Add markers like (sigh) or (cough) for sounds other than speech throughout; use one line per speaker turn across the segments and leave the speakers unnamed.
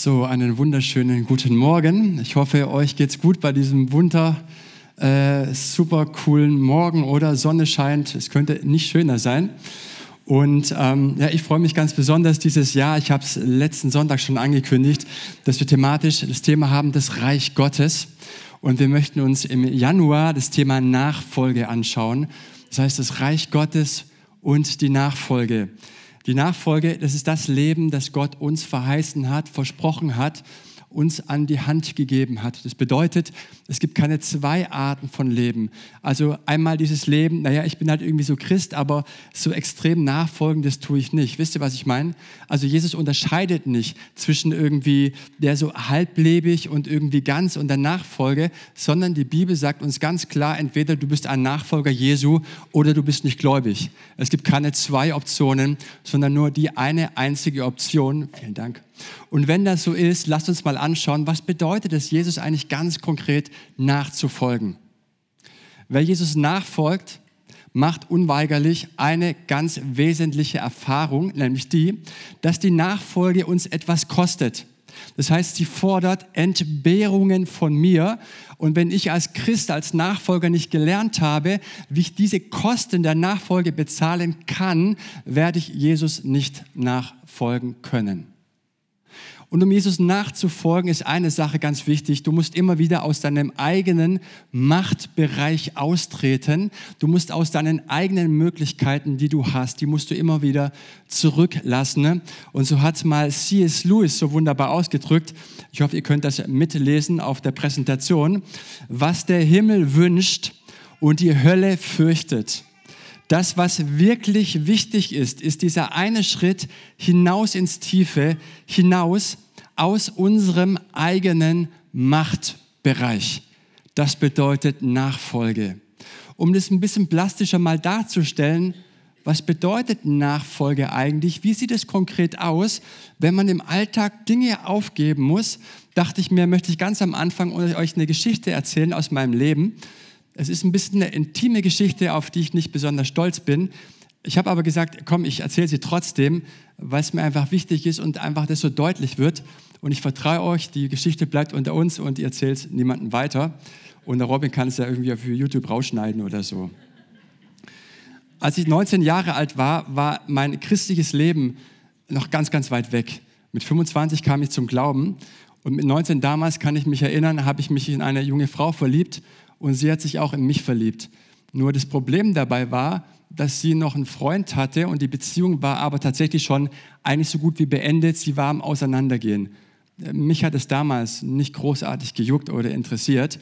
So, einen wunderschönen guten Morgen. Ich hoffe, euch geht's gut bei diesem wunder, äh, super coolen Morgen oder Sonne scheint. Es könnte nicht schöner sein. Und ähm, ja, ich freue mich ganz besonders dieses Jahr. Ich habe es letzten Sonntag schon angekündigt, dass wir thematisch das Thema haben, das Reich Gottes. Und wir möchten uns im Januar das Thema Nachfolge anschauen. Das heißt, das Reich Gottes und die Nachfolge. Die Nachfolge, das ist das Leben, das Gott uns verheißen hat, versprochen hat uns an die Hand gegeben hat. Das bedeutet, es gibt keine zwei Arten von Leben. Also einmal dieses Leben, naja, ich bin halt irgendwie so Christ, aber so extrem nachfolgen, das tue ich nicht. Wisst ihr, was ich meine? Also Jesus unterscheidet nicht zwischen irgendwie der so halblebig und irgendwie ganz und der Nachfolge, sondern die Bibel sagt uns ganz klar, entweder du bist ein Nachfolger Jesu oder du bist nicht gläubig. Es gibt keine zwei Optionen, sondern nur die eine einzige Option. Vielen Dank. Und wenn das so ist, lasst uns mal anschauen, was bedeutet es, Jesus eigentlich ganz konkret nachzufolgen. Wer Jesus nachfolgt, macht unweigerlich eine ganz wesentliche Erfahrung, nämlich die, dass die Nachfolge uns etwas kostet. Das heißt, sie fordert Entbehrungen von mir. Und wenn ich als Christ, als Nachfolger nicht gelernt habe, wie ich diese Kosten der Nachfolge bezahlen kann, werde ich Jesus nicht nachfolgen können. Und um Jesus nachzufolgen, ist eine Sache ganz wichtig. Du musst immer wieder aus deinem eigenen Machtbereich austreten. Du musst aus deinen eigenen Möglichkeiten, die du hast, die musst du immer wieder zurücklassen. Und so hat mal C.S. Lewis so wunderbar ausgedrückt. Ich hoffe, ihr könnt das mitlesen auf der Präsentation. Was der Himmel wünscht und die Hölle fürchtet. Das, was wirklich wichtig ist, ist dieser eine Schritt hinaus ins Tiefe, hinaus aus unserem eigenen Machtbereich. Das bedeutet Nachfolge. Um das ein bisschen plastischer mal darzustellen, was bedeutet Nachfolge eigentlich? Wie sieht es konkret aus, wenn man im Alltag Dinge aufgeben muss? Dachte ich mir, möchte ich ganz am Anfang euch eine Geschichte erzählen aus meinem Leben. Es ist ein bisschen eine intime Geschichte, auf die ich nicht besonders stolz bin. Ich habe aber gesagt, komm, ich erzähle sie trotzdem, weil es mir einfach wichtig ist und einfach das so deutlich wird. Und ich vertraue euch, die Geschichte bleibt unter uns und ihr erzählt niemandem weiter. Und der Robin kann es ja irgendwie für YouTube rausschneiden oder so. Als ich 19 Jahre alt war, war mein christliches Leben noch ganz, ganz weit weg. Mit 25 kam ich zum Glauben und mit 19 damals, kann ich mich erinnern, habe ich mich in eine junge Frau verliebt und sie hat sich auch in mich verliebt. Nur das Problem dabei war, dass sie noch einen Freund hatte und die Beziehung war aber tatsächlich schon eigentlich so gut wie beendet. Sie war am Auseinandergehen. Mich hat es damals nicht großartig gejuckt oder interessiert.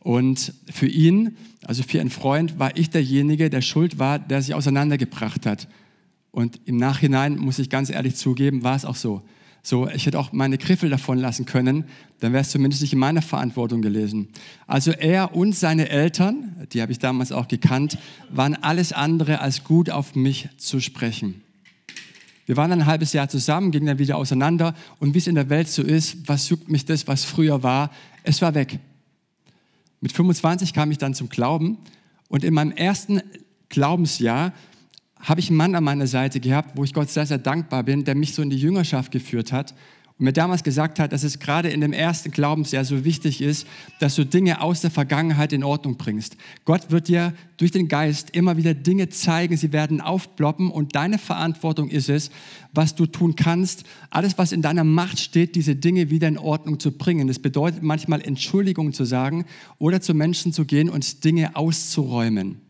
Und für ihn, also für einen Freund, war ich derjenige, der schuld war, der sich auseinandergebracht hat. Und im Nachhinein, muss ich ganz ehrlich zugeben, war es auch so. So, ich hätte auch meine Griffel davon lassen können, dann wäre es zumindest nicht in meiner Verantwortung gelesen. Also er und seine Eltern, die habe ich damals auch gekannt, waren alles andere als gut auf mich zu sprechen. Wir waren ein halbes Jahr zusammen, gingen dann wieder auseinander und wie es in der Welt so ist, was juckt mich das, was früher war, es war weg. Mit 25 kam ich dann zum Glauben und in meinem ersten Glaubensjahr habe ich einen Mann an meiner Seite gehabt, wo ich Gott sehr, sehr dankbar bin, der mich so in die Jüngerschaft geführt hat und mir damals gesagt hat, dass es gerade in dem ersten Glaubensjahr so wichtig ist, dass du Dinge aus der Vergangenheit in Ordnung bringst. Gott wird dir durch den Geist immer wieder Dinge zeigen, sie werden aufploppen und deine Verantwortung ist es, was du tun kannst, alles, was in deiner Macht steht, diese Dinge wieder in Ordnung zu bringen. Das bedeutet manchmal Entschuldigung zu sagen oder zu Menschen zu gehen und Dinge auszuräumen.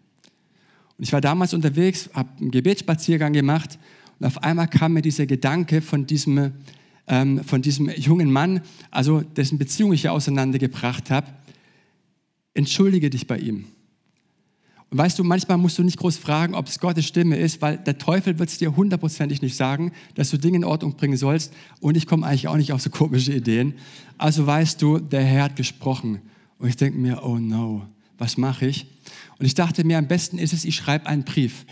Und ich war damals unterwegs, habe einen Gebetsspaziergang gemacht und auf einmal kam mir dieser Gedanke von diesem, ähm, von diesem jungen Mann, also dessen Beziehung ich ja auseinandergebracht habe, entschuldige dich bei ihm. Und weißt du, manchmal musst du nicht groß fragen, ob es Gottes Stimme ist, weil der Teufel wird es dir hundertprozentig nicht sagen, dass du Dinge in Ordnung bringen sollst. Und ich komme eigentlich auch nicht auf so komische Ideen. Also weißt du, der Herr hat gesprochen. Und ich denke mir, oh no, was mache ich? Und ich dachte mir, am besten ist es, ich schreibe einen Brief.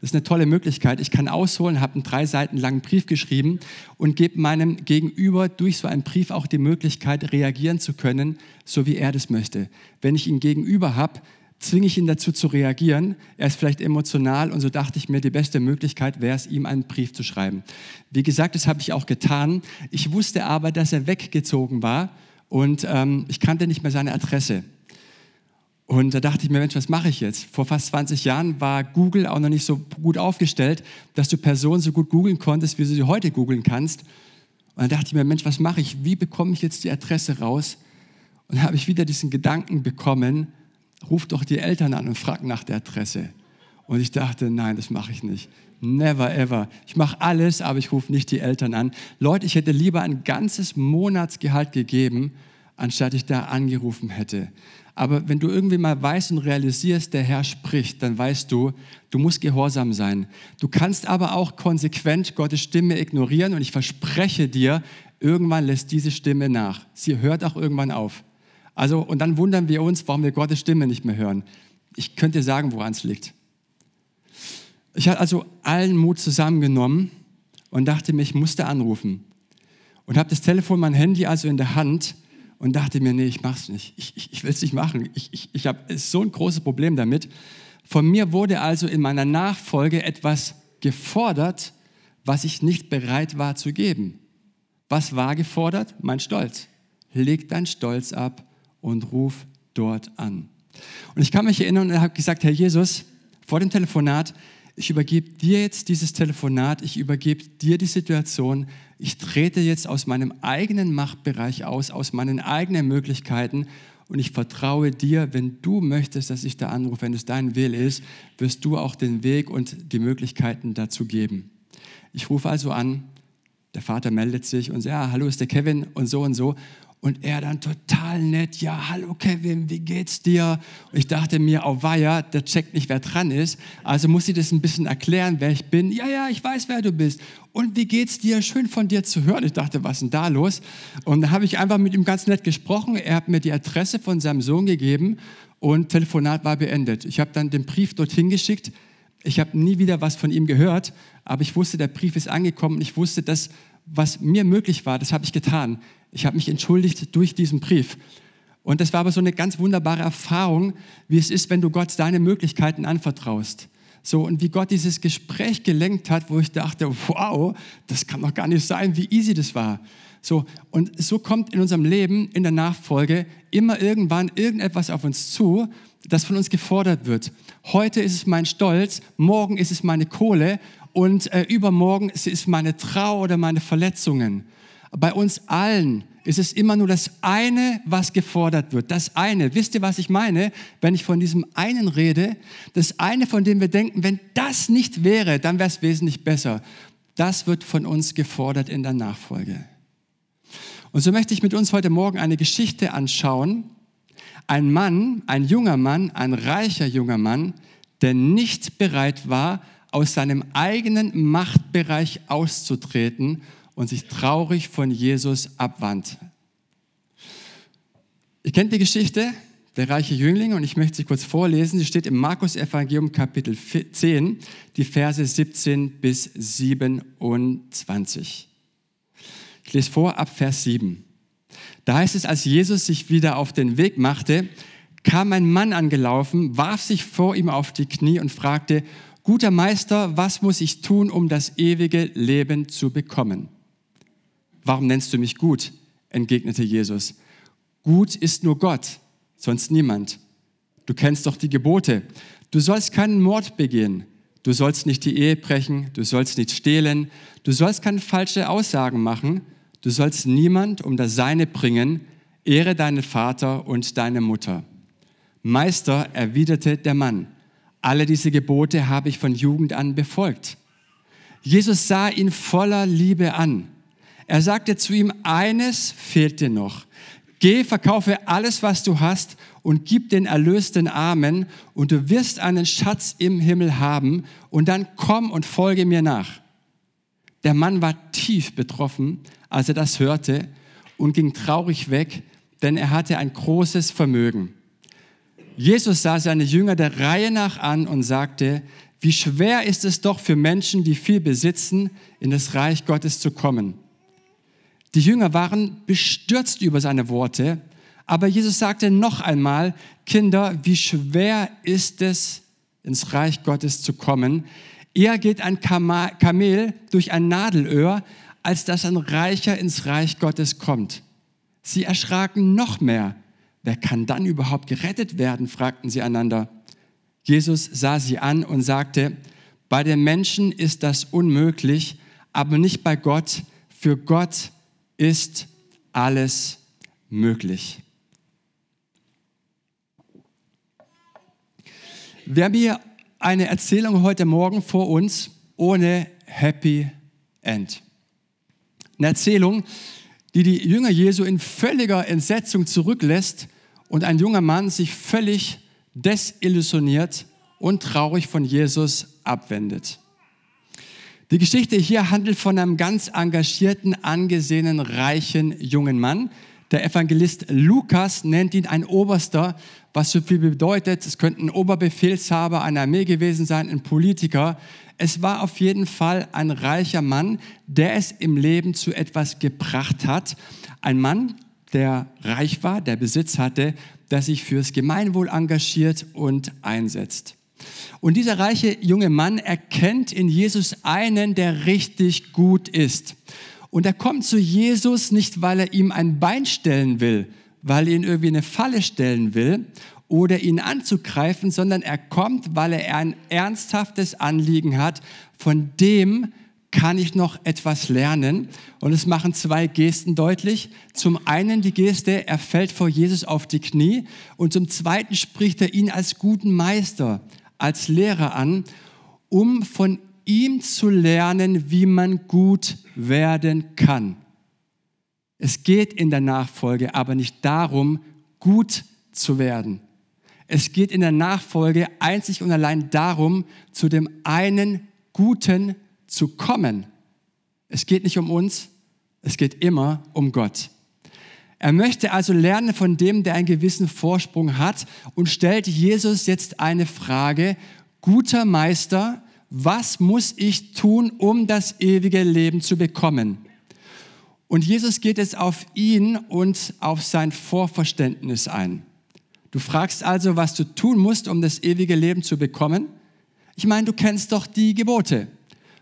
Das ist eine tolle Möglichkeit. Ich kann ausholen, habe einen drei Seiten langen Brief geschrieben und gebe meinem Gegenüber durch so einen Brief auch die Möglichkeit, reagieren zu können, so wie er das möchte. Wenn ich ihn gegenüber habe, zwinge ich ihn dazu zu reagieren. Er ist vielleicht emotional und so dachte ich mir, die beste Möglichkeit wäre es, ihm einen Brief zu schreiben. Wie gesagt, das habe ich auch getan. Ich wusste aber, dass er weggezogen war und ähm, ich kannte nicht mehr seine Adresse. Und da dachte ich mir, Mensch, was mache ich jetzt? Vor fast 20 Jahren war Google auch noch nicht so gut aufgestellt, dass du Personen so gut googeln konntest, wie du sie heute googeln kannst. Und dann dachte ich mir, Mensch, was mache ich? Wie bekomme ich jetzt die Adresse raus? Und dann habe ich wieder diesen Gedanken bekommen, ruf doch die Eltern an und frag nach der Adresse. Und ich dachte, nein, das mache ich nicht. Never ever. Ich mache alles, aber ich rufe nicht die Eltern an. Leute, ich hätte lieber ein ganzes Monatsgehalt gegeben, anstatt ich da angerufen hätte. Aber wenn du irgendwie mal weißt und realisierst, der Herr spricht, dann weißt du, du musst gehorsam sein. Du kannst aber auch konsequent Gottes Stimme ignorieren und ich verspreche dir, irgendwann lässt diese Stimme nach. Sie hört auch irgendwann auf. Also, und dann wundern wir uns, warum wir Gottes Stimme nicht mehr hören. Ich könnte sagen, woran es liegt. Ich habe also allen Mut zusammengenommen und dachte mir, ich musste anrufen. Und habe das Telefon, mein Handy also in der Hand und dachte mir, nee, ich mach's nicht. Ich, ich, ich will es nicht machen. Ich, ich, ich habe so ein großes Problem damit. Von mir wurde also in meiner Nachfolge etwas gefordert, was ich nicht bereit war zu geben. Was war gefordert? Mein Stolz. Leg dein Stolz ab und ruf dort an. Und ich kann mich erinnern und habe gesagt, Herr Jesus, vor dem Telefonat, ich übergebe dir jetzt dieses Telefonat, ich übergebe dir die Situation, ich trete jetzt aus meinem eigenen Machtbereich aus, aus meinen eigenen Möglichkeiten und ich vertraue dir, wenn du möchtest, dass ich da anrufe, wenn es dein Will ist, wirst du auch den Weg und die Möglichkeiten dazu geben. Ich rufe also an, der Vater meldet sich und sagt, ja, hallo, ist der Kevin und so und so. Und er dann total nett, ja, hallo Kevin, wie geht's dir? Und ich dachte mir, oh weia, der checkt nicht, wer dran ist. Also muss ich das ein bisschen erklären, wer ich bin. Ja, ja, ich weiß, wer du bist. Und wie geht's dir? Schön von dir zu hören. Ich dachte, was ist denn da los? Und da habe ich einfach mit ihm ganz nett gesprochen. Er hat mir die Adresse von seinem Sohn gegeben und Telefonat war beendet. Ich habe dann den Brief dorthin geschickt. Ich habe nie wieder was von ihm gehört, aber ich wusste, der Brief ist angekommen. Ich wusste, dass was mir möglich war, das habe ich getan. Ich habe mich entschuldigt durch diesen Brief. Und das war aber so eine ganz wunderbare Erfahrung, wie es ist, wenn du Gott deine Möglichkeiten anvertraust. So, und wie Gott dieses Gespräch gelenkt hat, wo ich dachte, wow, das kann doch gar nicht sein, wie easy das war. So, und so kommt in unserem Leben, in der Nachfolge, immer irgendwann irgendetwas auf uns zu, das von uns gefordert wird. Heute ist es mein Stolz, morgen ist es meine Kohle und äh, übermorgen ist es meine Trauer oder meine Verletzungen bei uns allen ist es immer nur das eine, was gefordert wird. Das eine. Wisst ihr, was ich meine, wenn ich von diesem einen rede? Das eine, von dem wir denken, wenn das nicht wäre, dann wäre es wesentlich besser. Das wird von uns gefordert in der Nachfolge. Und so möchte ich mit uns heute Morgen eine Geschichte anschauen. Ein Mann, ein junger Mann, ein reicher junger Mann, der nicht bereit war, aus seinem eigenen Machtbereich auszutreten und sich traurig von Jesus abwandt. Ihr kennt die Geschichte, der reiche Jüngling, und ich möchte sie kurz vorlesen. Sie steht im Markus Evangelium Kapitel 10, die Verse 17 bis 27. Ich lese vor ab Vers 7. Da heißt es, als Jesus sich wieder auf den Weg machte, kam ein Mann angelaufen, warf sich vor ihm auf die Knie und fragte, guter Meister, was muss ich tun, um das ewige Leben zu bekommen? Warum nennst du mich gut? entgegnete Jesus. Gut ist nur Gott, sonst niemand. Du kennst doch die Gebote. Du sollst keinen Mord begehen. Du sollst nicht die Ehe brechen. Du sollst nicht stehlen. Du sollst keine falsche Aussagen machen. Du sollst niemand um das Seine bringen. Ehre deinen Vater und deine Mutter. Meister, erwiderte der Mann, alle diese Gebote habe ich von Jugend an befolgt. Jesus sah ihn voller Liebe an er sagte zu ihm, eines fehlt dir noch. Geh, verkaufe alles, was du hast und gib den Erlös den Armen und du wirst einen Schatz im Himmel haben und dann komm und folge mir nach. Der Mann war tief betroffen, als er das hörte und ging traurig weg, denn er hatte ein großes Vermögen. Jesus sah seine Jünger der Reihe nach an und sagte, wie schwer ist es doch für Menschen, die viel besitzen, in das Reich Gottes zu kommen. Die Jünger waren bestürzt über seine Worte, Aber Jesus sagte noch einmal, Kinder, wie schwer ist es, ins Reich Gottes zu kommen. Eher geht ein Kamel durch ein Nadelöhr, als dass ein Reicher ins Reich Gottes kommt. Sie erschraken noch mehr. Wer kann dann überhaupt gerettet werden? fragten sie einander. Jesus sah sie an und sagte, bei den Menschen ist das unmöglich, aber nicht bei Gott. Für Gott ist alles möglich. Wir haben hier eine Erzählung heute Morgen vor uns ohne Happy End. Eine Erzählung, die die Jünger Jesu in völliger Entsetzung zurücklässt und ein junger Mann sich völlig desillusioniert und traurig von Jesus abwendet. Die Geschichte hier handelt von einem ganz engagierten, angesehenen, reichen jungen Mann. Der Evangelist Lukas nennt ihn ein Oberster, was so viel bedeutet. Es könnte ein Oberbefehlshaber einer Armee gewesen sein, ein Politiker. Es war auf jeden Fall ein reicher Mann, der es im Leben zu etwas gebracht hat. Ein Mann, der reich war, der Besitz hatte, der sich fürs Gemeinwohl engagiert und einsetzt. Und dieser reiche junge Mann erkennt in Jesus einen, der richtig gut ist. Und er kommt zu Jesus nicht, weil er ihm ein Bein stellen will, weil er ihn irgendwie eine Falle stellen will oder ihn anzugreifen, sondern er kommt, weil er ein ernsthaftes Anliegen hat, von dem kann ich noch etwas lernen. Und es machen zwei Gesten deutlich. Zum einen die Geste, er fällt vor Jesus auf die Knie und zum zweiten spricht er ihn als guten Meister, als Lehrer an, um von ihm zu lernen, wie man gut werden kann. Es geht in der Nachfolge aber nicht darum, gut zu werden. Es geht in der Nachfolge einzig und allein darum, zu dem einen Guten zu kommen. Es geht nicht um uns, es geht immer um Gott. Er möchte also lernen von dem, der einen gewissen Vorsprung hat und stellt Jesus jetzt eine Frage, guter Meister, was muss ich tun, um das ewige Leben zu bekommen? Und Jesus geht jetzt auf ihn und auf sein Vorverständnis ein. Du fragst also, was du tun musst, um das ewige Leben zu bekommen. Ich meine, du kennst doch die Gebote.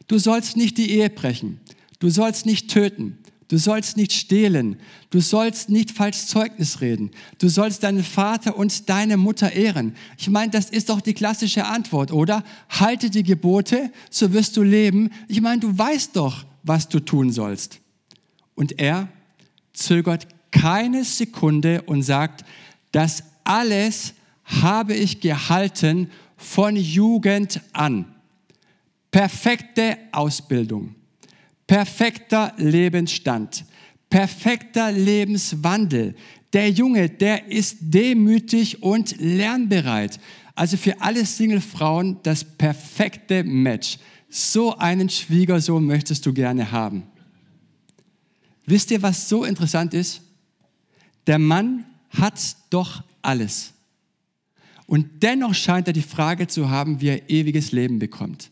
Du sollst nicht die Ehe brechen. Du sollst nicht töten. Du sollst nicht stehlen. Du sollst nicht falsch Zeugnis reden. Du sollst deinen Vater und deine Mutter ehren. Ich meine, das ist doch die klassische Antwort, oder? Halte die Gebote, so wirst du leben. Ich meine, du weißt doch, was du tun sollst. Und er zögert keine Sekunde und sagt, das alles habe ich gehalten von Jugend an perfekte Ausbildung, perfekter Lebensstand, perfekter Lebenswandel. Der Junge, der ist demütig und lernbereit. Also für alle Singlefrauen das perfekte Match. So einen Schwiegersohn möchtest du gerne haben. Wisst ihr, was so interessant ist? Der Mann hat doch alles. Und dennoch scheint er die Frage zu haben, wie er ewiges Leben bekommt.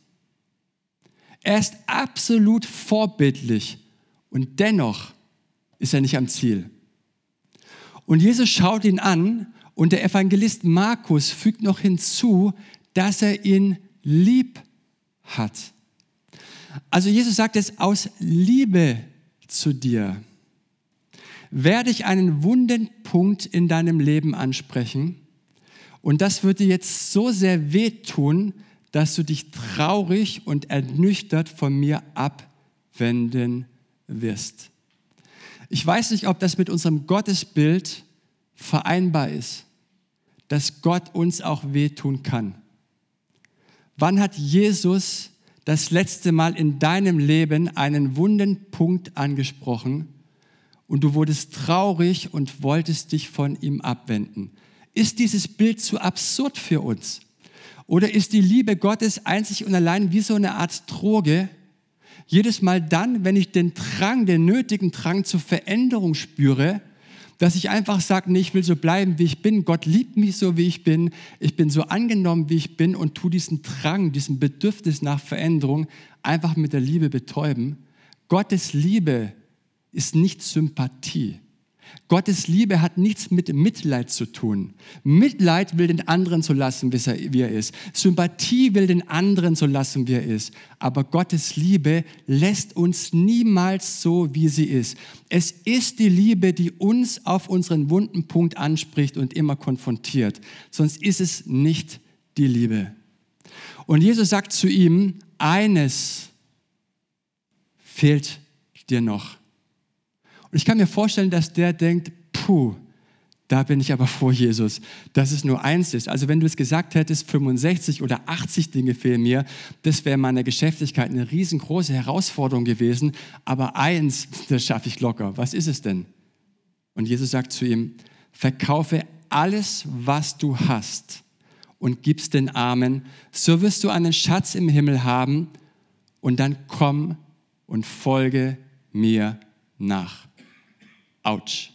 Er ist absolut vorbildlich und dennoch ist er nicht am Ziel. Und Jesus schaut ihn an und der Evangelist Markus fügt noch hinzu, dass er ihn lieb hat. Also Jesus sagt es aus Liebe zu dir. Werde ich einen wunden Punkt in deinem Leben ansprechen und das würde jetzt so sehr wehtun, dass du dich traurig und ernüchtert von mir abwenden wirst. Ich weiß nicht, ob das mit unserem Gottesbild vereinbar ist, dass Gott uns auch wehtun kann. Wann hat Jesus das letzte Mal in deinem Leben einen wunden Punkt angesprochen und du wurdest traurig und wolltest dich von ihm abwenden? Ist dieses Bild zu absurd für uns? Oder ist die Liebe Gottes einzig und allein wie so eine Art Droge? Jedes Mal dann, wenn ich den Drang, den nötigen Drang zur Veränderung spüre, dass ich einfach sage, nee, ich will so bleiben, wie ich bin. Gott liebt mich so, wie ich bin. Ich bin so angenommen, wie ich bin und tu diesen Drang, diesen Bedürfnis nach Veränderung einfach mit der Liebe betäuben. Gottes Liebe ist nicht Sympathie. Gottes Liebe hat nichts mit Mitleid zu tun. Mitleid will den anderen so lassen, wie er ist. Sympathie will den anderen so lassen, wie er ist. Aber Gottes Liebe lässt uns niemals so, wie sie ist. Es ist die Liebe, die uns auf unseren wunden Punkt anspricht und immer konfrontiert. Sonst ist es nicht die Liebe. Und Jesus sagt zu ihm, eines fehlt dir noch. Und ich kann mir vorstellen, dass der denkt, puh, da bin ich aber vor Jesus, dass es nur eins ist. Also wenn du es gesagt hättest, 65 oder 80 Dinge fehlen mir, das wäre meiner Geschäftigkeit eine riesengroße Herausforderung gewesen. Aber eins, das schaffe ich locker. Was ist es denn? Und Jesus sagt zu ihm, verkaufe alles, was du hast und gib's den Armen, so wirst du einen Schatz im Himmel haben und dann komm und folge mir nach. Autsch,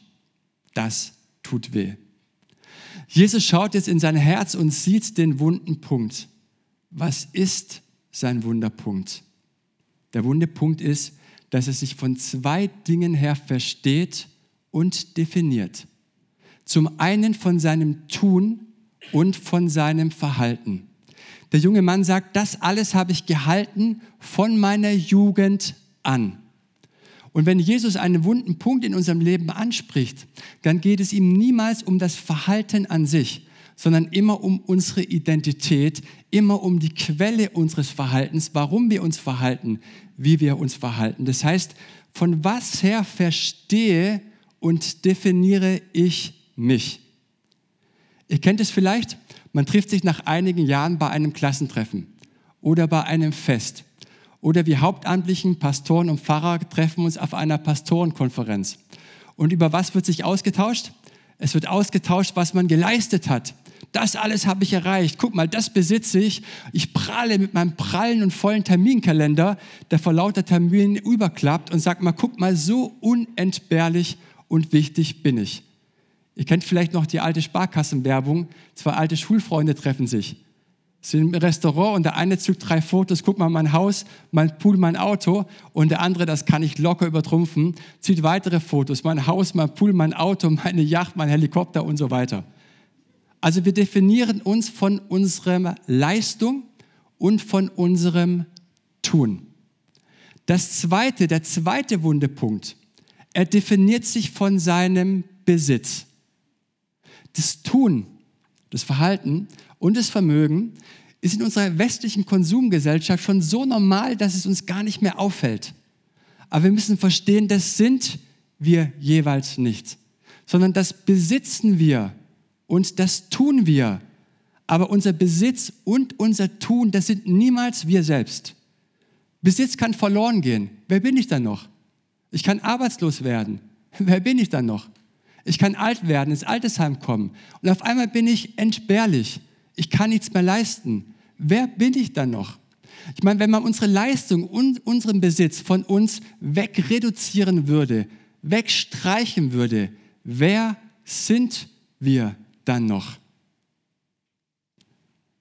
das tut weh. Jesus schaut jetzt in sein Herz und sieht den wunden Punkt. Was ist sein Wunderpunkt? Der Wunderpunkt ist, dass er sich von zwei Dingen her versteht und definiert. Zum einen von seinem Tun und von seinem Verhalten. Der junge Mann sagt, das alles habe ich gehalten von meiner Jugend an. Und wenn Jesus einen wunden Punkt in unserem Leben anspricht, dann geht es ihm niemals um das Verhalten an sich, sondern immer um unsere Identität, immer um die Quelle unseres Verhaltens, warum wir uns verhalten, wie wir uns verhalten. Das heißt, von was her verstehe und definiere ich mich? Ihr kennt es vielleicht, man trifft sich nach einigen Jahren bei einem Klassentreffen oder bei einem Fest. Oder wir hauptamtlichen Pastoren und Pfarrer treffen uns auf einer Pastorenkonferenz. Und über was wird sich ausgetauscht? Es wird ausgetauscht, was man geleistet hat. Das alles habe ich erreicht. Guck mal, das besitze ich. Ich prahle mit meinem prallen und vollen Terminkalender, der vor lauter Terminen überklappt und sagt mal, guck mal, so unentbehrlich und wichtig bin ich. Ihr kennt vielleicht noch die alte Sparkassenwerbung. Zwei alte Schulfreunde treffen sich sind im Restaurant und der eine zückt drei Fotos, guck mal mein Haus, mein Pool, mein Auto und der andere, das kann ich locker übertrumpfen, zieht weitere Fotos, mein Haus, mein Pool, mein Auto, (laughs) meine Yacht, mein Helikopter und so weiter. Also wir definieren uns von unserer Leistung und von unserem Tun. Das zweite, der zweite Wundepunkt, er definiert sich von seinem Besitz. Das Tun, das Verhalten und das Vermögen ist in unserer westlichen Konsumgesellschaft schon so normal, dass es uns gar nicht mehr auffällt. Aber wir müssen verstehen, das sind wir jeweils nicht, sondern das besitzen wir und das tun wir. Aber unser Besitz und unser Tun, das sind niemals wir selbst. Besitz kann verloren gehen. Wer bin ich dann noch? Ich kann arbeitslos werden. (laughs) Wer bin ich dann noch? Ich kann alt werden, ins Altersheim kommen. Und auf einmal bin ich entbehrlich ich kann nichts mehr leisten. Wer bin ich dann noch? Ich meine, wenn man unsere Leistung und unseren Besitz von uns wegreduzieren würde, wegstreichen würde, wer sind wir dann noch?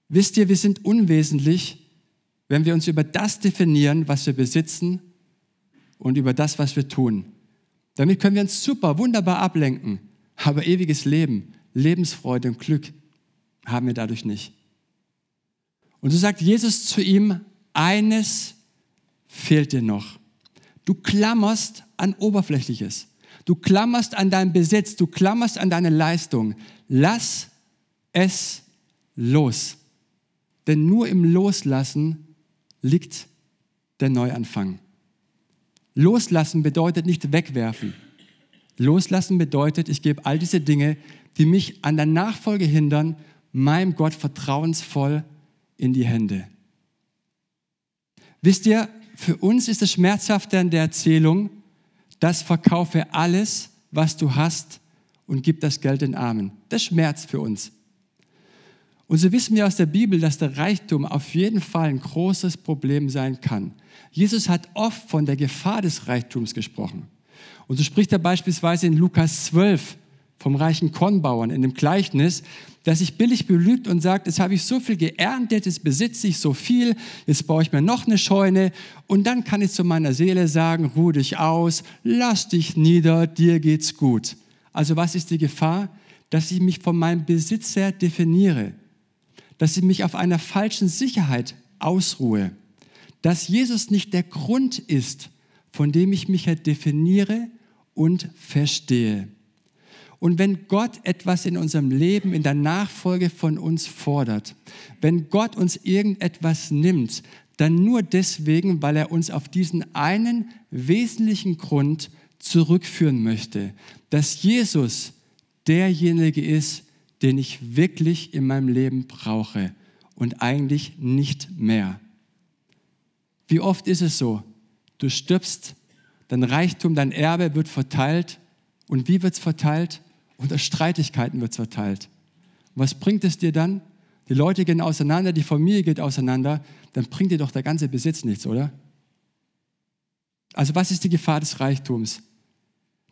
Wisst ihr, wir sind unwesentlich, wenn wir uns über das definieren, was wir besitzen und über das, was wir tun. Damit können wir uns super, wunderbar ablenken, aber ewiges Leben, Lebensfreude und Glück haben wir dadurch nicht. Und so sagt Jesus zu ihm, eines fehlt dir noch. Du klammerst an Oberflächliches. Du klammerst an deinen Besitz, du klammerst an deine Leistung. Lass es los. Denn nur im Loslassen liegt der Neuanfang. Loslassen bedeutet nicht wegwerfen. Loslassen bedeutet, ich gebe all diese Dinge, die mich an der Nachfolge hindern meinem Gott vertrauensvoll in die Hände. Wisst ihr, für uns ist es schmerzhafter in der Erzählung, das verkaufe alles, was du hast und gib das Geld den Armen. Das schmerzt für uns. Und so wissen wir aus der Bibel, dass der Reichtum auf jeden Fall ein großes Problem sein kann. Jesus hat oft von der Gefahr des Reichtums gesprochen. Und so spricht er beispielsweise in Lukas 12 vom reichen Kornbauern in dem Gleichnis, der sich billig belügt und sagt, jetzt habe ich so viel geerntet, jetzt besitze ich so viel, jetzt baue ich mir noch eine Scheune und dann kann ich zu meiner Seele sagen, ruh dich aus, lass dich nieder, dir geht's gut. Also was ist die Gefahr? Dass ich mich von meinem Besitz her definiere, dass ich mich auf einer falschen Sicherheit ausruhe, dass Jesus nicht der Grund ist, von dem ich mich definiere und verstehe. Und wenn Gott etwas in unserem Leben, in der Nachfolge von uns fordert, wenn Gott uns irgendetwas nimmt, dann nur deswegen, weil er uns auf diesen einen wesentlichen Grund zurückführen möchte, dass Jesus derjenige ist, den ich wirklich in meinem Leben brauche und eigentlich nicht mehr. Wie oft ist es so? Du stirbst, dein Reichtum, dein Erbe wird verteilt. Und wie wird es verteilt? Unter Streitigkeiten wird es verteilt. Und was bringt es dir dann? Die Leute gehen auseinander, die Familie geht auseinander, dann bringt dir doch der ganze Besitz nichts, oder? Also was ist die Gefahr des Reichtums?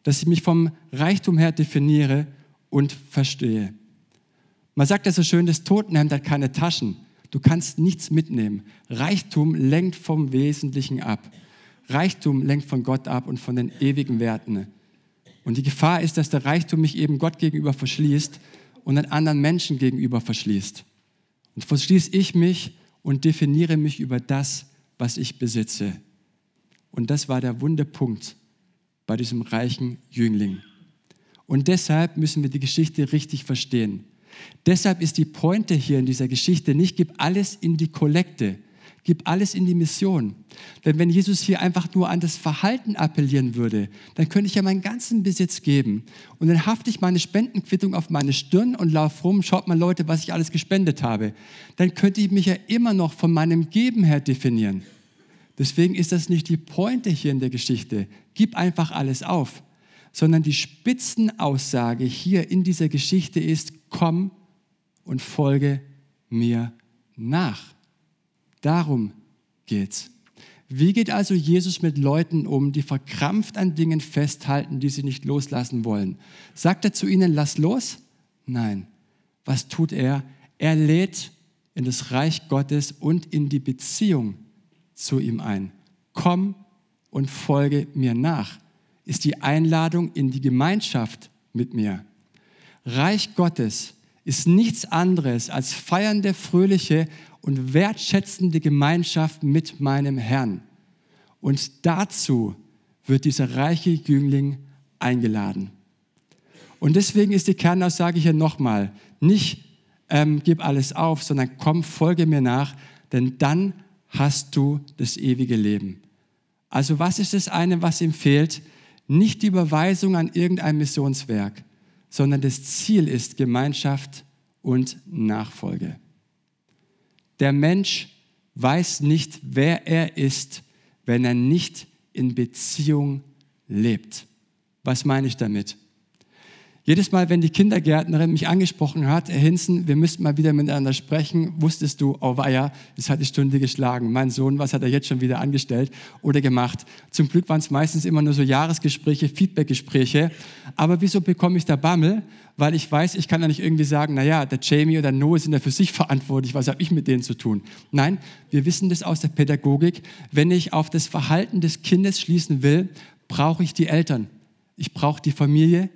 Dass ich mich vom Reichtum her definiere und verstehe. Man sagt ja so schön, das Totenhemd hat keine Taschen. Du kannst nichts mitnehmen. Reichtum lenkt vom Wesentlichen ab. Reichtum lenkt von Gott ab und von den ewigen Werten. Und die Gefahr ist, dass der Reichtum mich eben Gott gegenüber verschließt und den anderen Menschen gegenüber verschließt. Und verschließe ich mich und definiere mich über das, was ich besitze. Und das war der Wundepunkt bei diesem reichen Jüngling. Und deshalb müssen wir die Geschichte richtig verstehen. Deshalb ist die Pointe hier in dieser Geschichte nicht, gib alles in die Kollekte, Gib alles in die Mission. Denn wenn Jesus hier einfach nur an das Verhalten appellieren würde, dann könnte ich ja meinen ganzen Besitz geben. Und dann hafte ich meine Spendenquittung auf meine Stirn und laufe rum, schaut mal Leute, was ich alles gespendet habe. Dann könnte ich mich ja immer noch von meinem Geben her definieren. Deswegen ist das nicht die Pointe hier in der Geschichte. Gib einfach alles auf. Sondern die Spitzenaussage hier in dieser Geschichte ist, komm und folge mir nach. Darum geht's. Wie geht also Jesus mit Leuten um, die verkrampft an Dingen festhalten, die sie nicht loslassen wollen? Sagt er zu ihnen, lass los? Nein. Was tut er? Er lädt in das Reich Gottes und in die Beziehung zu ihm ein. Komm und folge mir nach, ist die Einladung in die Gemeinschaft mit mir. Reich Gottes ist nichts anderes als feiernde, fröhliche und wertschätzende Gemeinschaft mit meinem Herrn. Und dazu wird dieser reiche Jüngling eingeladen. Und deswegen ist die Kernaussage hier nochmal, nicht ähm, gib alles auf, sondern komm, folge mir nach, denn dann hast du das ewige Leben. Also was ist das eine, was ihm fehlt? Nicht die Überweisung an irgendein Missionswerk, sondern das Ziel ist Gemeinschaft und Nachfolge. Der Mensch weiß nicht, wer er ist, wenn er nicht in Beziehung lebt. Was meine ich damit? Jedes Mal, wenn die Kindergärtnerin mich angesprochen hat, Herr Hinzen, wir müssten mal wieder miteinander sprechen, wusstest du, oh weia, es hat die Stunde geschlagen. Mein Sohn, was hat er jetzt schon wieder angestellt oder gemacht? Zum Glück waren es meistens immer nur so Jahresgespräche, Feedbackgespräche. Aber wieso bekomme ich da Bammel? Weil ich weiß, ich kann ja nicht irgendwie sagen, naja, der Jamie oder Noah sind ja für sich verantwortlich, was habe ich mit denen zu tun? Nein, wir wissen das aus der Pädagogik. Wenn ich auf das Verhalten des Kindes schließen will, brauche ich die Eltern. Ich brauche die Familie,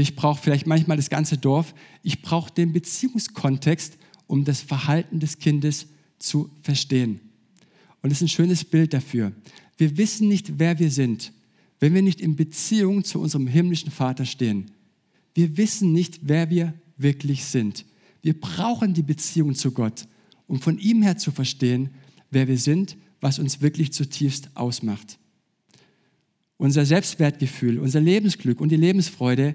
ich brauche vielleicht manchmal das ganze Dorf, ich brauche den Beziehungskontext, um das Verhalten des Kindes zu verstehen. Und das ist ein schönes Bild dafür. Wir wissen nicht, wer wir sind, wenn wir nicht in Beziehung zu unserem himmlischen Vater stehen. Wir wissen nicht, wer wir wirklich sind. Wir brauchen die Beziehung zu Gott, um von ihm her zu verstehen, wer wir sind, was uns wirklich zutiefst ausmacht. Unser Selbstwertgefühl, unser Lebensglück und die Lebensfreude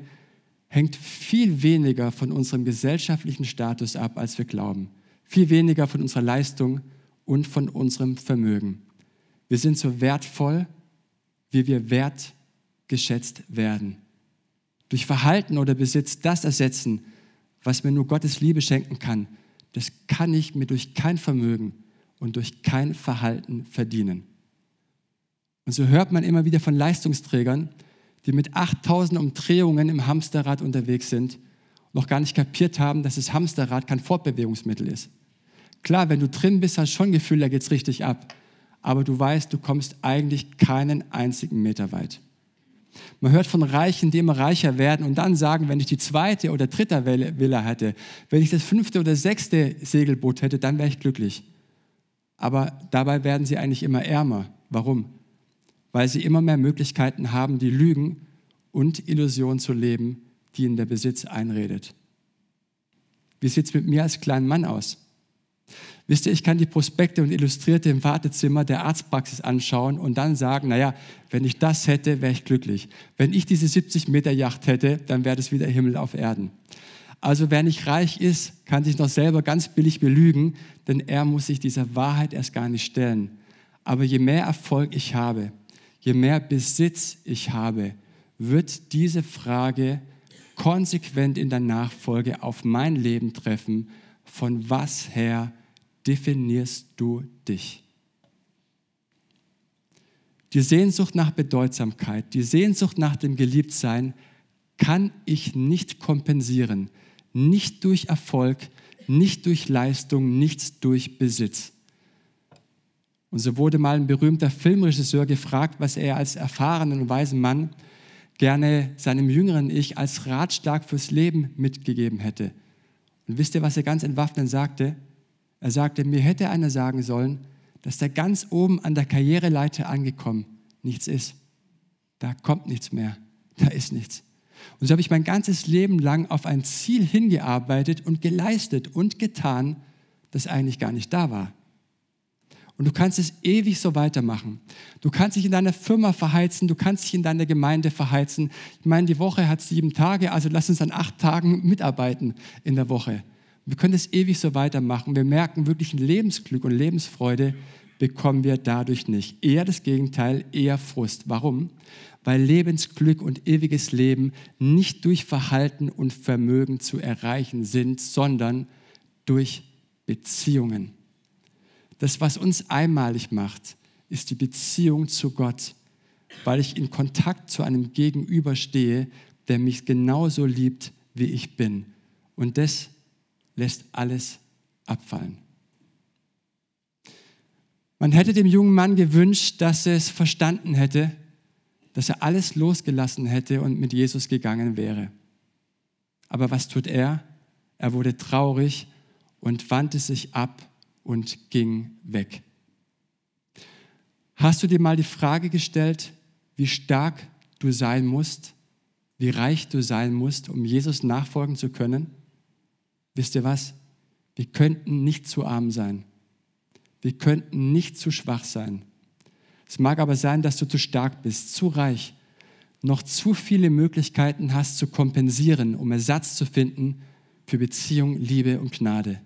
hängt viel weniger von unserem gesellschaftlichen Status ab, als wir glauben. Viel weniger von unserer Leistung und von unserem Vermögen. Wir sind so wertvoll, wie wir wertgeschätzt werden. Durch Verhalten oder Besitz das ersetzen, was mir nur Gottes Liebe schenken kann, das kann ich mir durch kein Vermögen und durch kein Verhalten verdienen. Und so hört man immer wieder von Leistungsträgern, die mit 8000 Umdrehungen im Hamsterrad unterwegs sind, noch gar nicht kapiert haben, dass das Hamsterrad kein Fortbewegungsmittel ist. Klar, wenn du drin bist, hast du schon Gefühl, da geht es richtig ab. Aber du weißt, du kommst eigentlich keinen einzigen Meter weit. Man hört von Reichen, die immer reicher werden und dann sagen, wenn ich die zweite oder dritte Villa hätte, wenn ich das fünfte oder sechste Segelboot hätte, dann wäre ich glücklich. Aber dabei werden sie eigentlich immer ärmer. Warum? Weil sie immer mehr Möglichkeiten haben, die Lügen und Illusionen zu leben, die ihnen der Besitz einredet. Wie sieht es mit mir als kleinen Mann aus? Wisst ihr, ich kann die Prospekte und Illustrierte im Wartezimmer der Arztpraxis anschauen und dann sagen, naja, wenn ich das hätte, wäre ich glücklich. Wenn ich diese 70 Meter Yacht hätte, dann wäre das wieder Himmel auf Erden. Also wer nicht reich ist, kann sich noch selber ganz billig belügen, denn er muss sich dieser Wahrheit erst gar nicht stellen. Aber je mehr Erfolg ich habe, je mehr Besitz ich habe, wird diese Frage konsequent in der Nachfolge auf mein Leben treffen, von was her definierst du dich? Die Sehnsucht nach Bedeutsamkeit, die Sehnsucht nach dem Geliebtsein kann ich nicht kompensieren, nicht durch Erfolg, nicht durch Leistung, nicht durch Besitz. Und so wurde mal ein berühmter Filmregisseur gefragt, was er als erfahrenen und weisen Mann gerne seinem jüngeren Ich als Ratschlag fürs Leben mitgegeben hätte. Und wisst ihr, was er ganz entwaffnend sagte? Er sagte, mir hätte einer sagen sollen, dass da ganz oben an der Karriereleiter angekommen nichts ist. Da kommt nichts mehr. Da ist nichts. Und so habe ich mein ganzes Leben lang auf ein Ziel hingearbeitet und geleistet und getan, das eigentlich gar nicht da war. Und du kannst es ewig so weitermachen. Du kannst dich in deiner Firma verheizen, du kannst dich in deiner Gemeinde verheizen. Ich meine, die Woche hat sieben Tage, also lass uns an acht Tagen mitarbeiten in der Woche. Wir können es ewig so weitermachen. Wir merken wirklich Lebensglück und Lebensfreude bekommen wir dadurch nicht. Eher das Gegenteil, eher Frust. Warum? Weil Lebensglück und ewiges Leben nicht durch Verhalten und Vermögen zu erreichen sind, sondern durch Beziehungen. Das, was uns einmalig macht, ist die Beziehung zu Gott, weil ich in Kontakt zu einem Gegenüber stehe, der mich genauso liebt, wie ich bin. Und das lässt alles abfallen. Man hätte dem jungen Mann gewünscht, dass er es verstanden hätte, dass er alles losgelassen hätte und mit Jesus gegangen wäre. Aber was tut er? Er wurde traurig und wandte sich ab und ging weg. Hast du dir mal die Frage gestellt, wie stark du sein musst, wie reich du sein musst, um Jesus nachfolgen zu können? Wisst ihr was? Wir könnten nicht zu arm sein. Wir könnten nicht zu schwach sein. Es mag aber sein, dass du zu stark bist, zu reich, noch zu viele Möglichkeiten hast zu kompensieren, um Ersatz zu finden für Beziehung, Liebe und Gnade.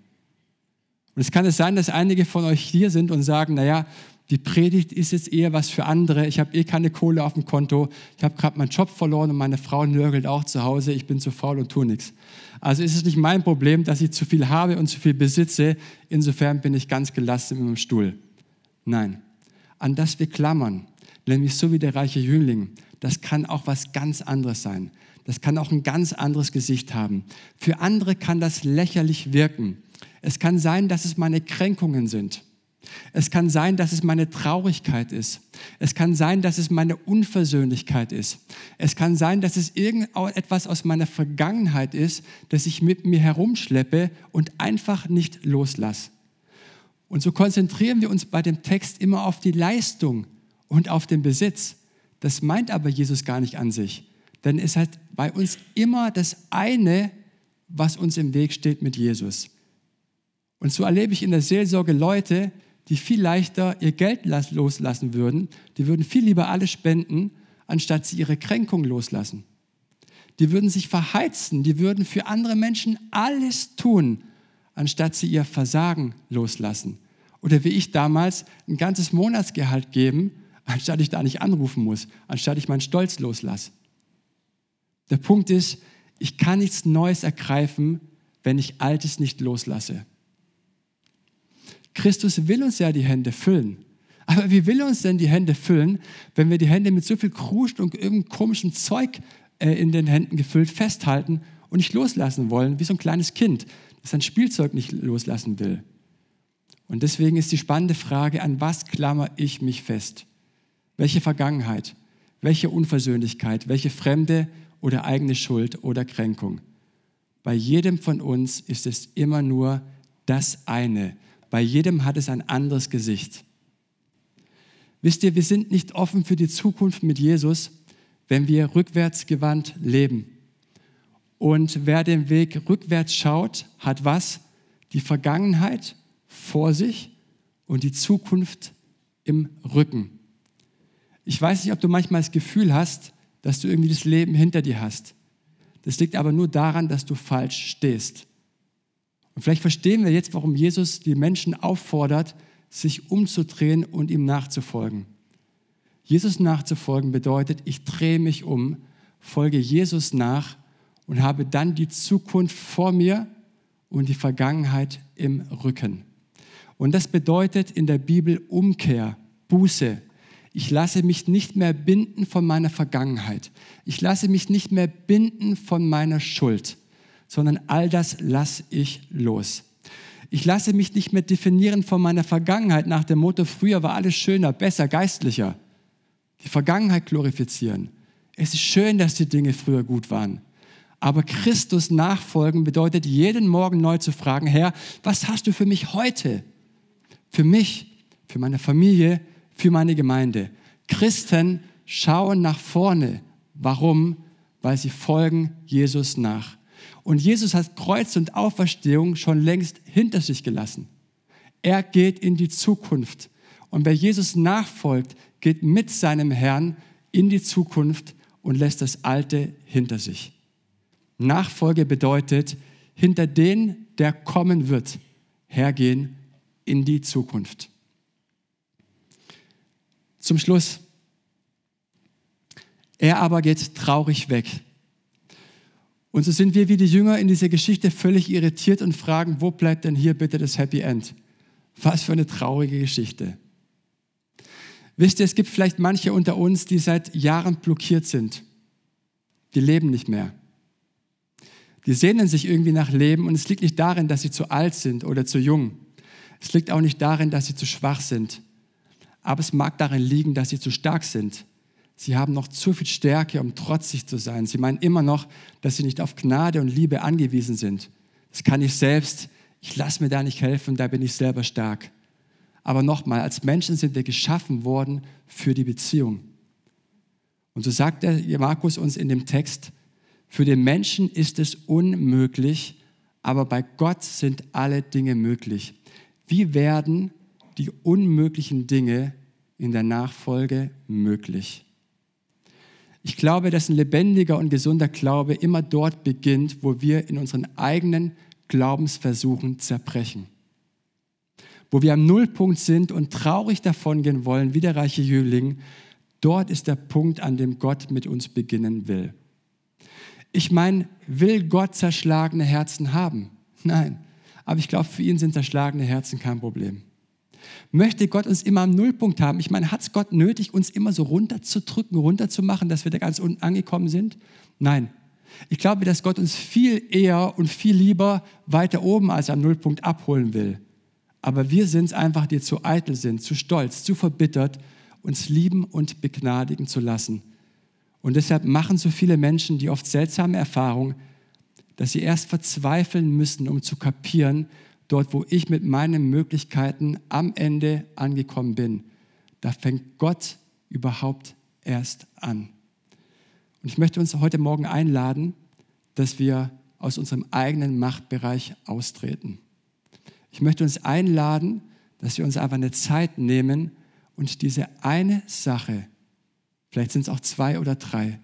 Und es kann es sein, dass einige von euch hier sind und sagen, naja, die Predigt ist jetzt eher was für andere. Ich habe eh keine Kohle auf dem Konto. Ich habe gerade meinen Job verloren und meine Frau nörgelt auch zu Hause. Ich bin zu faul und tue nichts. Also ist es nicht mein Problem, dass ich zu viel habe und zu viel besitze. Insofern bin ich ganz gelassen in meinem Stuhl. Nein, an das wir klammern, nämlich so wie der reiche Jüngling, das kann auch was ganz anderes sein. Das kann auch ein ganz anderes Gesicht haben. Für andere kann das lächerlich wirken. Es kann sein, dass es meine Kränkungen sind. Es kann sein, dass es meine Traurigkeit ist. Es kann sein, dass es meine Unversöhnlichkeit ist. Es kann sein, dass es irgendetwas aus meiner Vergangenheit ist, das ich mit mir herumschleppe und einfach nicht loslasse. Und so konzentrieren wir uns bei dem Text immer auf die Leistung und auf den Besitz. Das meint aber Jesus gar nicht an sich. Denn es hat bei uns immer das eine, was uns im Weg steht mit Jesus. Und so erlebe ich in der Seelsorge Leute, die viel leichter ihr Geld loslassen würden. Die würden viel lieber alles spenden, anstatt sie ihre Kränkung loslassen. Die würden sich verheizen, die würden für andere Menschen alles tun, anstatt sie ihr Versagen loslassen. Oder wie ich damals ein ganzes Monatsgehalt geben, anstatt ich da nicht anrufen muss, anstatt ich meinen Stolz loslasse. Der Punkt ist, ich kann nichts Neues ergreifen, wenn ich Altes nicht loslasse. Christus will uns ja die Hände füllen. Aber wie will er uns denn die Hände füllen, wenn wir die Hände mit so viel Kruscht und irgendeinem komischen Zeug äh, in den Händen gefüllt festhalten und nicht loslassen wollen, wie so ein kleines Kind, das sein Spielzeug nicht loslassen will? Und deswegen ist die spannende Frage, an was klammer ich mich fest? Welche Vergangenheit? welche Unversöhnlichkeit, welche fremde oder eigene Schuld oder Kränkung. Bei jedem von uns ist es immer nur das eine. Bei jedem hat es ein anderes Gesicht. Wisst ihr, wir sind nicht offen für die Zukunft mit Jesus, wenn wir rückwärtsgewandt leben. Und wer den Weg rückwärts schaut, hat was? Die Vergangenheit vor sich und die Zukunft im Rücken. Ich weiß nicht, ob du manchmal das Gefühl hast, dass du irgendwie das Leben hinter dir hast. Das liegt aber nur daran, dass du falsch stehst. Und vielleicht verstehen wir jetzt, warum Jesus die Menschen auffordert, sich umzudrehen und ihm nachzufolgen. Jesus nachzufolgen bedeutet, ich drehe mich um, folge Jesus nach und habe dann die Zukunft vor mir und die Vergangenheit im Rücken. Und das bedeutet in der Bibel Umkehr, Buße. Ich lasse mich nicht mehr binden von meiner Vergangenheit. Ich lasse mich nicht mehr binden von meiner Schuld, sondern all das lasse ich los. Ich lasse mich nicht mehr definieren von meiner Vergangenheit nach dem Motto, früher war alles schöner, besser, geistlicher. Die Vergangenheit glorifizieren. Es ist schön, dass die Dinge früher gut waren. Aber Christus nachfolgen bedeutet, jeden Morgen neu zu fragen, Herr, was hast du für mich heute? Für mich, für meine Familie, für meine Gemeinde. Christen schauen nach vorne. Warum? Weil sie folgen Jesus nach. Und Jesus hat Kreuz und Auferstehung schon längst hinter sich gelassen. Er geht in die Zukunft. Und wer Jesus nachfolgt, geht mit seinem Herrn in die Zukunft und lässt das Alte hinter sich. Nachfolge bedeutet, hinter den, der kommen wird, hergehen in die Zukunft. Zum Schluss. Er aber geht traurig weg. Und so sind wir wie die Jünger in dieser Geschichte völlig irritiert und fragen, wo bleibt denn hier bitte das Happy End? Was für eine traurige Geschichte. Wisst ihr, es gibt vielleicht manche unter uns, die seit Jahren blockiert sind. Die leben nicht mehr. Die sehnen sich irgendwie nach Leben und es liegt nicht darin, dass sie zu alt sind oder zu jung. Es liegt auch nicht darin, dass sie zu schwach sind. Aber es mag darin liegen, dass sie zu stark sind. Sie haben noch zu viel Stärke, um trotzig zu sein. Sie meinen immer noch, dass sie nicht auf Gnade und Liebe angewiesen sind. Das kann ich selbst. Ich lasse mir da nicht helfen, da bin ich selber stark. Aber nochmal, als Menschen sind wir geschaffen worden für die Beziehung. Und so sagt der Markus uns in dem Text, für den Menschen ist es unmöglich, aber bei Gott sind alle Dinge möglich. Wie werden die unmöglichen Dinge in der Nachfolge möglich? Ich glaube, dass ein lebendiger und gesunder Glaube immer dort beginnt, wo wir in unseren eigenen Glaubensversuchen zerbrechen. Wo wir am Nullpunkt sind und traurig davongehen wollen, wie der reiche Jüngling, dort ist der Punkt, an dem Gott mit uns beginnen will. Ich meine, will Gott zerschlagene Herzen haben? Nein. Aber ich glaube, für ihn sind zerschlagene Herzen kein Problem. Möchte Gott uns immer am Nullpunkt haben? Ich meine, hat es Gott nötig, uns immer so runterzudrücken, runterzumachen, dass wir da ganz unten angekommen sind? Nein. Ich glaube, dass Gott uns viel eher und viel lieber weiter oben als am Nullpunkt abholen will. Aber wir sind es einfach, die zu eitel sind, zu stolz, zu verbittert, uns lieben und begnadigen zu lassen. Und deshalb machen so viele Menschen die oft seltsame Erfahrung, dass sie erst verzweifeln müssen, um zu kapieren, dort wo ich mit meinen Möglichkeiten am Ende angekommen bin, da fängt Gott überhaupt erst an. Und ich möchte uns heute Morgen einladen, dass wir aus unserem eigenen Machtbereich austreten. Ich möchte uns einladen, dass wir uns einfach eine Zeit nehmen und diese eine Sache, vielleicht sind es auch zwei oder drei,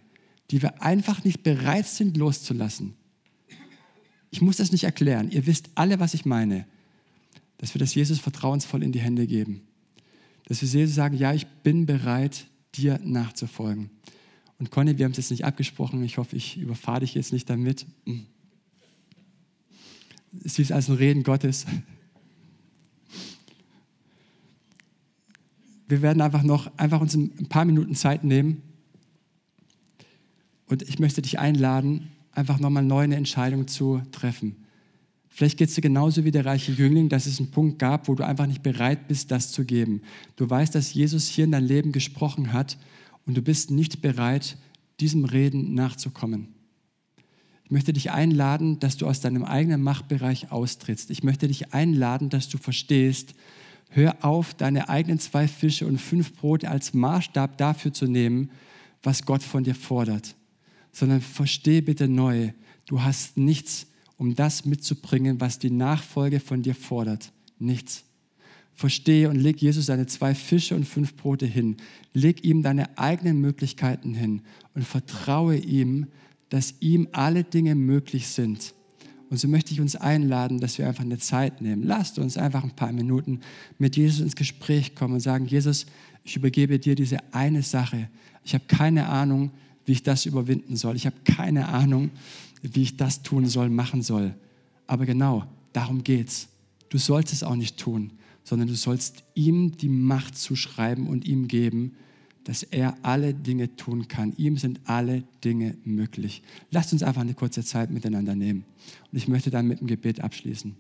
die wir einfach nicht bereit sind loszulassen, ich muss das nicht erklären. Ihr wisst alle, was ich meine. Dass wir das Jesus vertrauensvoll in die Hände geben. Dass wir Jesus sagen, ja, ich bin bereit, dir nachzufolgen. Und Conny, wir haben es jetzt nicht abgesprochen. Ich hoffe, ich überfahre dich jetzt nicht damit. Es ist als ein Reden Gottes. Wir werden einfach noch einfach uns ein paar Minuten Zeit nehmen. Und ich möchte dich einladen, einfach nochmal neu eine Entscheidung zu treffen. Vielleicht geht es dir genauso wie der reiche Jüngling, dass es einen Punkt gab, wo du einfach nicht bereit bist, das zu geben. Du weißt, dass Jesus hier in dein Leben gesprochen hat und du bist nicht bereit, diesem Reden nachzukommen. Ich möchte dich einladen, dass du aus deinem eigenen Machtbereich austrittst. Ich möchte dich einladen, dass du verstehst, hör auf, deine eigenen zwei Fische und fünf Brote als Maßstab dafür zu nehmen, was Gott von dir fordert, sondern versteh bitte neu, du hast nichts, um das mitzubringen, was die Nachfolge von dir fordert. Nichts. Verstehe und leg Jesus seine zwei Fische und fünf Brote hin. Leg ihm deine eigenen Möglichkeiten hin und vertraue ihm, dass ihm alle Dinge möglich sind. Und so möchte ich uns einladen, dass wir einfach eine Zeit nehmen. Lasst uns einfach ein paar Minuten mit Jesus ins Gespräch kommen und sagen, Jesus, ich übergebe dir diese eine Sache. Ich habe keine Ahnung, wie ich das überwinden soll. Ich habe keine Ahnung, wie ich das tun soll, machen soll. Aber genau, darum geht's. Du sollst es auch nicht tun, sondern du sollst ihm die Macht zuschreiben und ihm geben, dass er alle Dinge tun kann. Ihm sind alle Dinge möglich. Lasst uns einfach eine kurze Zeit miteinander nehmen. Und ich möchte dann mit dem Gebet abschließen.